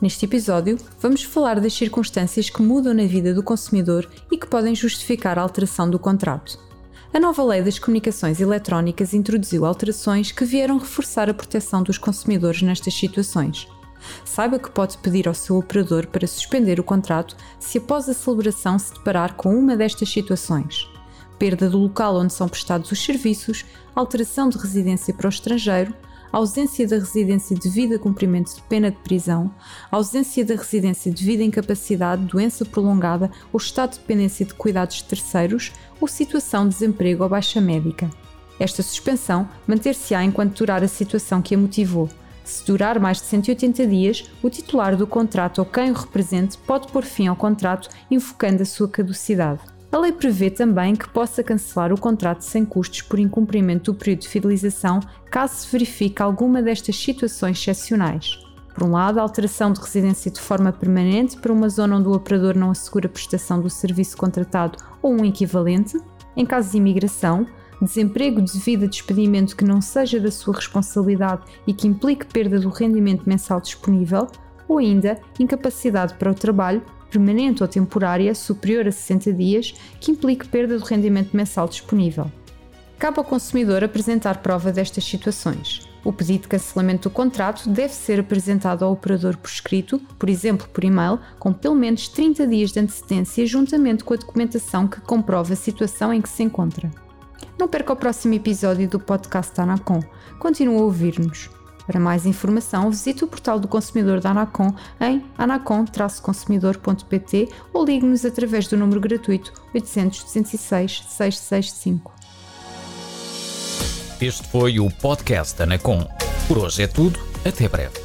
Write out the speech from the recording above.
Neste episódio, vamos falar das circunstâncias que mudam na vida do consumidor e que podem justificar a alteração do contrato. A nova Lei das Comunicações Eletrónicas introduziu alterações que vieram reforçar a proteção dos consumidores nestas situações. Saiba que pode pedir ao seu operador para suspender o contrato se após a celebração se deparar com uma destas situações: perda do local onde são prestados os serviços, alteração de residência para o estrangeiro, ausência da residência devido a cumprimento de pena de prisão, ausência da residência devido a incapacidade, doença prolongada ou estado de dependência de cuidados terceiros ou situação de desemprego ou baixa médica. Esta suspensão manter-se-á enquanto durar a situação que a motivou. Se durar mais de 180 dias, o titular do contrato ou quem o represente pode pôr fim ao contrato invocando a sua caducidade. A lei prevê também que possa cancelar o contrato sem custos por incumprimento do período de fidelização caso se verifique alguma destas situações excepcionais. Por um lado, a alteração de residência de forma permanente para uma zona onde o operador não assegura a prestação do serviço contratado ou um equivalente, em caso de imigração, desemprego devido a despedimento que não seja da sua responsabilidade e que implique perda do rendimento mensal disponível, ou ainda incapacidade para o trabalho permanente ou temporária superior a 60 dias que implique perda do rendimento mensal disponível. Cabe ao consumidor apresentar prova destas situações. O pedido de cancelamento do contrato deve ser apresentado ao operador por escrito, por exemplo por e-mail, com pelo menos 30 dias de antecedência, juntamente com a documentação que comprova a situação em que se encontra. Não perca o próximo episódio do podcast Anacom. Continue a ouvir-nos. Para mais informação, visite o portal do consumidor da Anacom em anacom-consumidor.pt ou ligue-nos através do número gratuito 800 206 665. Este foi o podcast Anacom. Por hoje é tudo. Até breve.